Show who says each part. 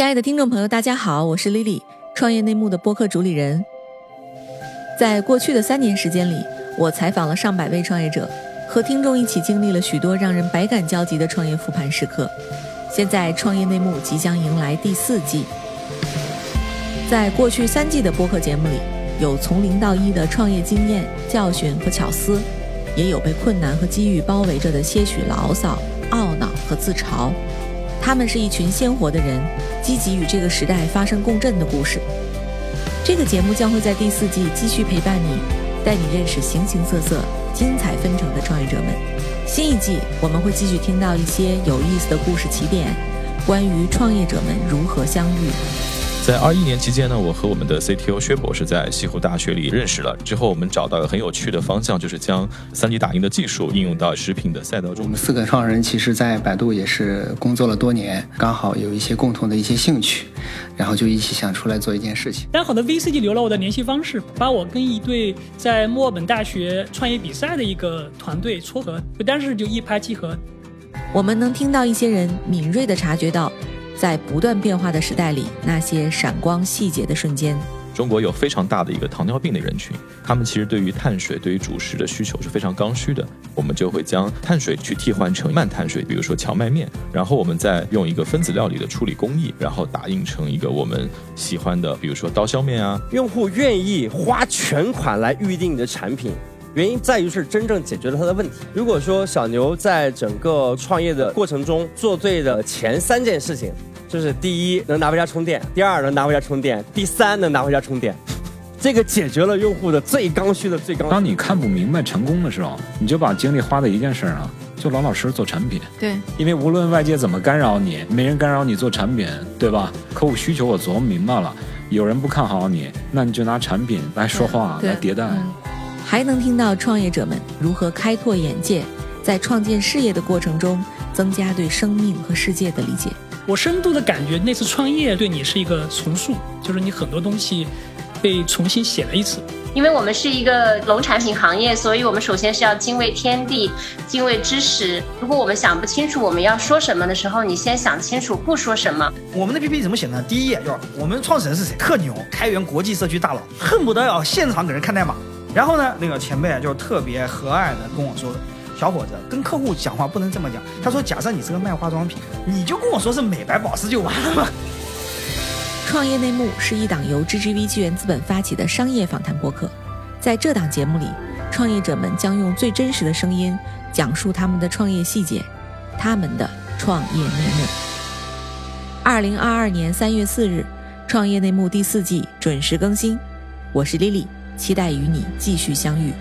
Speaker 1: 亲爱的听众朋友，大家好，我是 Lily，创业内幕的播客主理人。在过去的三年时间里，我采访了上百位创业者，和听众一起经历了许多让人百感交集的创业复盘时刻。现在，创业内幕即将迎来第四季。在过去三季的播客节目里，有从零到一的创业经验、教训和巧思，也有被困难和机遇包围着的些许牢骚、懊恼和自嘲。他们是一群鲜活的人，积极与这个时代发生共振的故事。这个节目将会在第四季继续陪伴你，带你认识形形色色、精彩纷呈的创业者们。新一季我们会继续听到一些有意思的故事起点，关于创业者们如何相遇。
Speaker 2: 在二一年期间呢，我和我们的 CTO 薛博士在西湖大学里认识了。之后我们找到了很有趣的方向，就是将 3D 打印的技术应用到食品的赛道中。
Speaker 3: 我们四个创始人其实，在百度也是工作了多年，刚好有一些共同的一些兴趣，然后就一起想出来做一件事情。
Speaker 4: 但好的 VC 就留了我的联系方式，把我跟一对在墨尔本大学创业比赛的一个团队撮合，不但是就一拍即合。
Speaker 1: 我们能听到一些人敏锐地察觉到。在不断变化的时代里，那些闪光细节的瞬间。
Speaker 2: 中国有非常大的一个糖尿病的人群，他们其实对于碳水、对于主食的需求是非常刚需的。我们就会将碳水去替换成慢碳水，比如说荞麦面，然后我们再用一个分子料理的处理工艺，然后打印成一个我们喜欢的，比如说刀削面啊。
Speaker 5: 用户愿意花全款来预定你的产品。原因在于是真正解决了他的问题。如果说小牛在整个创业的过程中做对的前三件事情，就是第一能拿回家充电，第二能拿回家充电，第三能拿回家充电，这个解决了用户的最刚需的最刚。
Speaker 6: 当你看不明白成功的时候，你就把精力花在一件事上，就老老实实做产品。
Speaker 1: 对，
Speaker 6: 因为无论外界怎么干扰你，没人干扰你做产品，对吧？客户需求我琢磨明白了，有人不看好你，那你就拿产品来说话，来迭代。
Speaker 1: 还能听到创业者们如何开拓眼界，在创建事业的过程中增加对生命和世界的理解。
Speaker 4: 我深度的感觉，那次创业对你是一个重塑，就是你很多东西被重新写了一次。
Speaker 7: 因为我们是一个农产品行业，所以我们首先是要敬畏天地，敬畏知识。如果我们想不清楚我们要说什么的时候，你先想清楚不说什么。
Speaker 8: 我们的 PPT 怎么写呢？第一页就是我们创始人是谁，特牛，开源国际社区大佬，恨不得要现场给人看代码。然后呢，那个前辈就特别和蔼的跟我说：“小伙子，跟客户讲话不能这么讲。”他说：“假设你是个卖化妆品，你就跟我说是美白保湿就完了嘛。”
Speaker 1: 创业内幕是一档由 GGV 纪元资本发起的商业访谈播客，在这档节目里，创业者们将用最真实的声音讲述他们的创业细节，他们的创业内幕。二零二二年三月四日，创业内幕第四季准时更新，我是 Lily。期待与你继续相遇。